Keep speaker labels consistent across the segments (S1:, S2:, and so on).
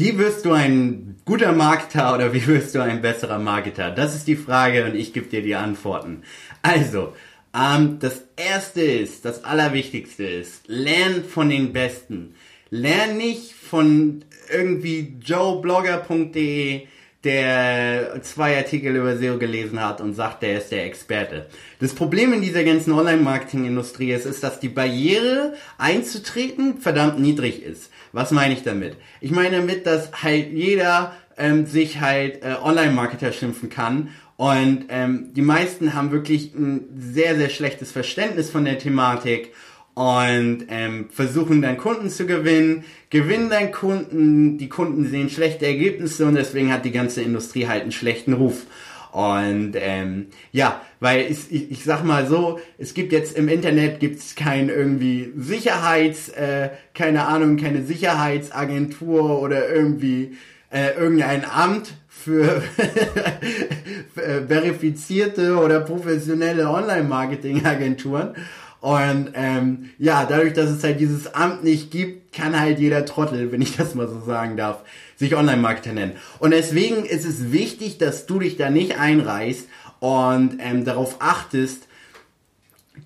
S1: Wie wirst du ein guter Marketer oder wie wirst du ein besserer Marketer? Das ist die Frage und ich gebe dir die Antworten. Also, ähm, das erste ist, das allerwichtigste ist, lern von den Besten. Lern nicht von irgendwie joeblogger.de, der zwei Artikel über SEO gelesen hat und sagt, der ist der Experte. Das Problem in dieser ganzen Online-Marketing-Industrie ist, ist, dass die Barriere einzutreten verdammt niedrig ist. Was meine ich damit? Ich meine damit, dass halt jeder ähm, sich halt äh, Online-Marketer schimpfen kann und ähm, die meisten haben wirklich ein sehr, sehr schlechtes Verständnis von der Thematik und ähm, versuchen dann Kunden zu gewinnen, gewinnen dann Kunden, die Kunden sehen schlechte Ergebnisse und deswegen hat die ganze Industrie halt einen schlechten Ruf. Und ähm, ja, weil ich, ich, ich sag mal so, es gibt jetzt im Internet gibt's kein irgendwie Sicherheits, äh, keine Ahnung, keine Sicherheitsagentur oder irgendwie äh, irgendein Amt für äh, verifizierte oder professionelle Online-Marketing-Agenturen. Und ähm, ja, dadurch, dass es halt dieses Amt nicht gibt, kann halt jeder Trottel, wenn ich das mal so sagen darf, sich Online-Marketer nennen. Und deswegen ist es wichtig, dass du dich da nicht einreißt und ähm, darauf achtest,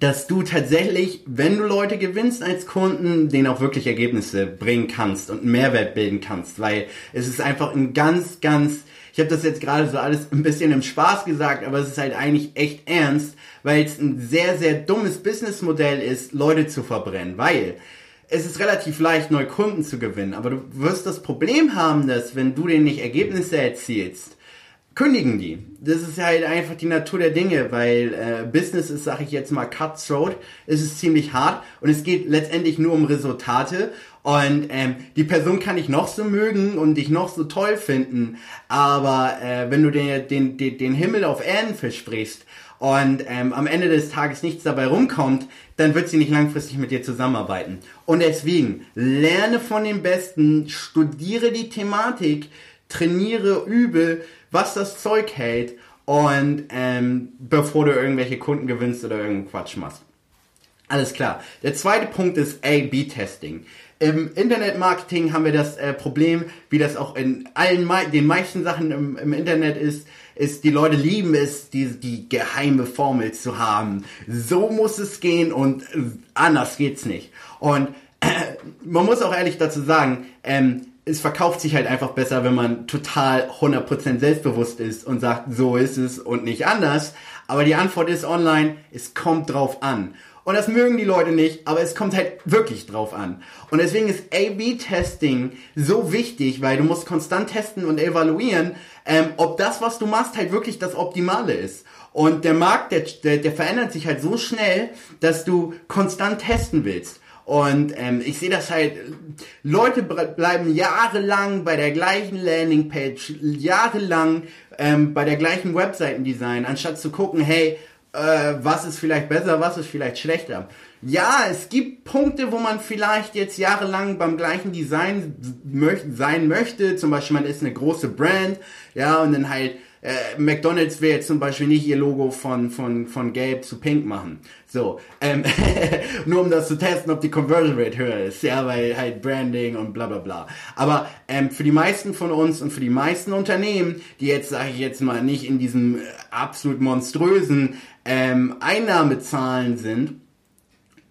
S1: dass du tatsächlich, wenn du Leute gewinnst als Kunden, denen auch wirklich Ergebnisse bringen kannst und Mehrwert bilden kannst, weil es ist einfach ein ganz, ganz, ich habe das jetzt gerade so alles ein bisschen im Spaß gesagt, aber es ist halt eigentlich echt ernst, weil es ein sehr, sehr dummes Businessmodell ist, Leute zu verbrennen, weil es ist relativ leicht, neue Kunden zu gewinnen, aber du wirst das Problem haben, dass wenn du denen nicht Ergebnisse erzielst, kündigen die. Das ist halt einfach die Natur der Dinge, weil äh, Business ist, sag ich jetzt mal, cutthroat, es ist ziemlich hart und es geht letztendlich nur um Resultate und ähm, die Person kann dich noch so mögen und dich noch so toll finden, aber äh, wenn du den, den, den, den Himmel auf Erden versprichst und ähm, am Ende des Tages nichts dabei rumkommt, dann wird sie nicht langfristig mit dir zusammenarbeiten. Und deswegen, lerne von den Besten, studiere die Thematik, trainiere, übe, was das Zeug hält und ähm, bevor du irgendwelche Kunden gewinnst oder irgendeinen Quatsch machst. Alles klar. Der zweite Punkt ist A-B-Testing. Im Internetmarketing haben wir das äh, Problem, wie das auch in allen den meisten Sachen im, im Internet ist, ist, die Leute lieben es, die, die geheime Formel zu haben. So muss es gehen und äh, anders geht's nicht. Und äh, man muss auch ehrlich dazu sagen, ähm, es verkauft sich halt einfach besser, wenn man total 100% selbstbewusst ist und sagt, so ist es und nicht anders. Aber die Antwort ist online, es kommt drauf an. Und das mögen die Leute nicht, aber es kommt halt wirklich drauf an. Und deswegen ist A-B-Testing so wichtig, weil du musst konstant testen und evaluieren, ähm, ob das, was du machst, halt wirklich das Optimale ist. Und der Markt, der, der, der verändert sich halt so schnell, dass du konstant testen willst. Und ähm, ich sehe das halt, Leute bleiben jahrelang bei der gleichen Landingpage, jahrelang ähm, bei der gleichen Webseitendesign, anstatt zu gucken, hey, äh, was ist vielleicht besser, was ist vielleicht schlechter. Ja, es gibt Punkte, wo man vielleicht jetzt jahrelang beim gleichen Design möch sein möchte. Zum Beispiel, man ist eine große Brand, ja, und dann halt äh, McDonald's will jetzt zum Beispiel nicht ihr Logo von, von, von gelb zu pink machen. So, ähm, nur um das zu testen, ob die Conversion Rate höher ist. Ja, weil halt Branding und bla bla bla. Aber ähm, für die meisten von uns und für die meisten Unternehmen, die jetzt, sage ich jetzt mal, nicht in diesem äh, absolut monströsen ähm, Einnahmezahlen sind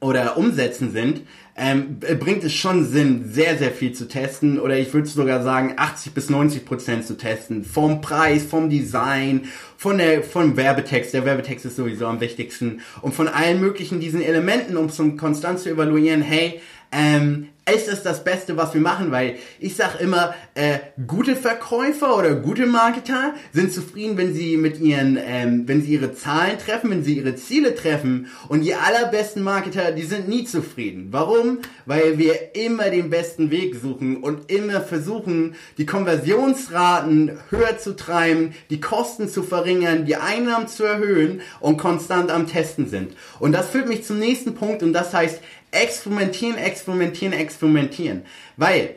S1: oder Umsätzen sind, ähm, bringt es schon Sinn, sehr, sehr viel zu testen oder ich würde sogar sagen 80 bis 90 Prozent zu testen. Vom Preis, vom Design, von der, vom Werbetext. Der Werbetext ist sowieso am wichtigsten und von allen möglichen diesen Elementen, um zum konstant zu evaluieren, hey, ähm, ist es das Beste, was wir machen, weil ich sag immer, äh, gute Verkäufer oder gute Marketer sind zufrieden, wenn sie mit ihren, ähm, wenn sie ihre Zahlen treffen, wenn sie ihre Ziele treffen. Und die allerbesten Marketer, die sind nie zufrieden. Warum? Weil wir immer den besten Weg suchen und immer versuchen, die Konversionsraten höher zu treiben, die Kosten zu verringern, die Einnahmen zu erhöhen und konstant am Testen sind. Und das führt mich zum nächsten Punkt und das heißt, experimentieren, experimentieren, experimentieren. Weil,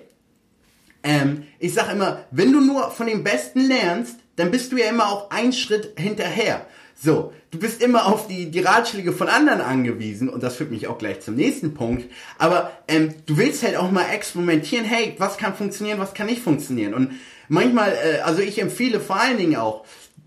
S1: ähm, ich sag immer, wenn du nur von den Besten lernst, dann bist du ja immer auch einen Schritt hinterher. So, du bist immer auf die, die Ratschläge von anderen angewiesen und das führt mich auch gleich zum nächsten Punkt. Aber ähm, du willst halt auch mal experimentieren, hey, was kann funktionieren, was kann nicht funktionieren. Und manchmal, äh, also ich empfehle vor allen Dingen auch,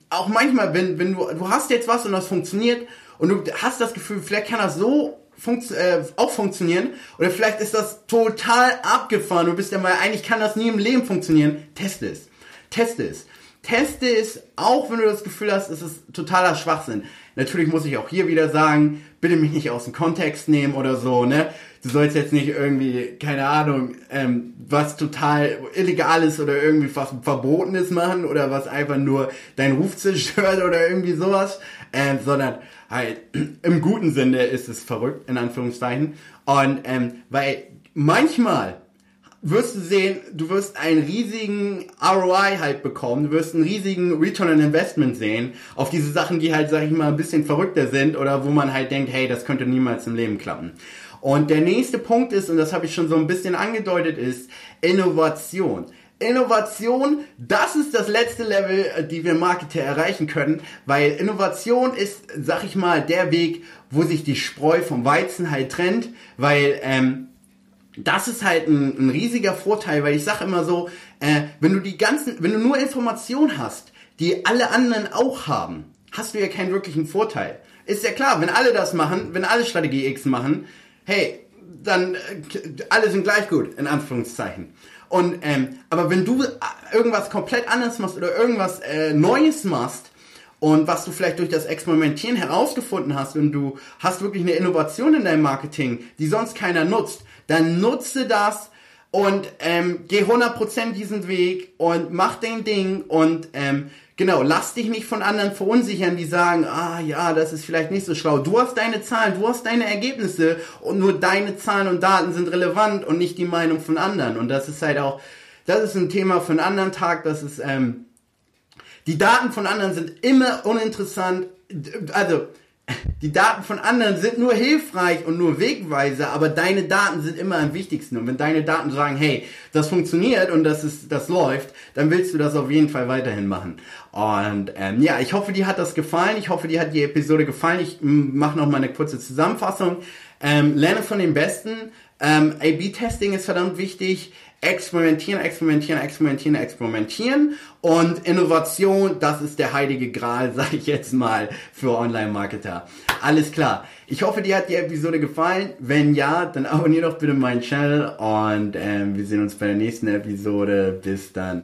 S1: auch manchmal, wenn, wenn du, du hast jetzt was und das funktioniert und du hast das Gefühl, vielleicht kann das so funkt, äh, auch funktionieren oder vielleicht ist das total abgefahren. Du bist ja mal, eigentlich kann das nie im Leben funktionieren. Teste es. Teste es. Teste es, auch wenn du das Gefühl hast, es ist totaler Schwachsinn. Natürlich muss ich auch hier wieder sagen, bitte mich nicht aus dem Kontext nehmen oder so, ne? Du sollst jetzt nicht irgendwie, keine Ahnung, ähm, was total illegales oder irgendwie was verbotenes machen oder was einfach nur deinen Ruf zerstört oder irgendwie sowas, ähm, sondern halt im guten Sinne ist es verrückt, in Anführungszeichen. Und ähm, weil manchmal wirst du sehen, du wirst einen riesigen ROI halt bekommen, du wirst einen riesigen Return on Investment sehen auf diese Sachen, die halt, sag ich mal, ein bisschen verrückter sind oder wo man halt denkt, hey, das könnte niemals im Leben klappen. Und der nächste Punkt ist, und das habe ich schon so ein bisschen angedeutet, ist Innovation. Innovation, das ist das letzte Level, äh, die wir Marketer erreichen können, weil Innovation ist, sag ich mal, der Weg, wo sich die Spreu vom Weizen halt trennt, weil ähm, das ist halt ein, ein riesiger Vorteil, weil ich sage immer so, äh, wenn du die ganzen, wenn du nur Informationen hast, die alle anderen auch haben, hast du ja keinen wirklichen Vorteil. Ist ja klar, wenn alle das machen, wenn alle Strategie X machen, hey, dann äh, alle sind gleich gut, in Anführungszeichen. Und ähm, aber wenn du äh, irgendwas komplett anderes machst oder irgendwas äh, Neues machst, und was du vielleicht durch das Experimentieren herausgefunden hast und du hast wirklich eine Innovation in deinem Marketing, die sonst keiner nutzt, dann nutze das und ähm, geh 100% diesen Weg und mach den Ding und ähm, genau, lass dich nicht von anderen verunsichern, die sagen, ah ja, das ist vielleicht nicht so schlau. Du hast deine Zahlen, du hast deine Ergebnisse und nur deine Zahlen und Daten sind relevant und nicht die Meinung von anderen. Und das ist halt auch, das ist ein Thema für einen anderen Tag, das ist, ähm, die Daten von anderen sind immer uninteressant. Also, die Daten von anderen sind nur hilfreich und nur Wegweiser, aber deine Daten sind immer am wichtigsten. Und wenn deine Daten sagen, hey, das funktioniert und das ist, das läuft, dann willst du das auf jeden Fall weiterhin machen. Und ähm, ja, ich hoffe, dir hat das gefallen. Ich hoffe, dir hat die Episode gefallen. Ich mache noch mal eine kurze Zusammenfassung. Ähm, lerne von den Besten. Ähm, A/B-Testing ist verdammt wichtig experimentieren, experimentieren, experimentieren, experimentieren und Innovation, das ist der heilige Gral, sage ich jetzt mal, für Online-Marketer. Alles klar. Ich hoffe, dir hat die Episode gefallen. Wenn ja, dann abonniere doch bitte meinen Channel und ähm, wir sehen uns bei der nächsten Episode. Bis dann.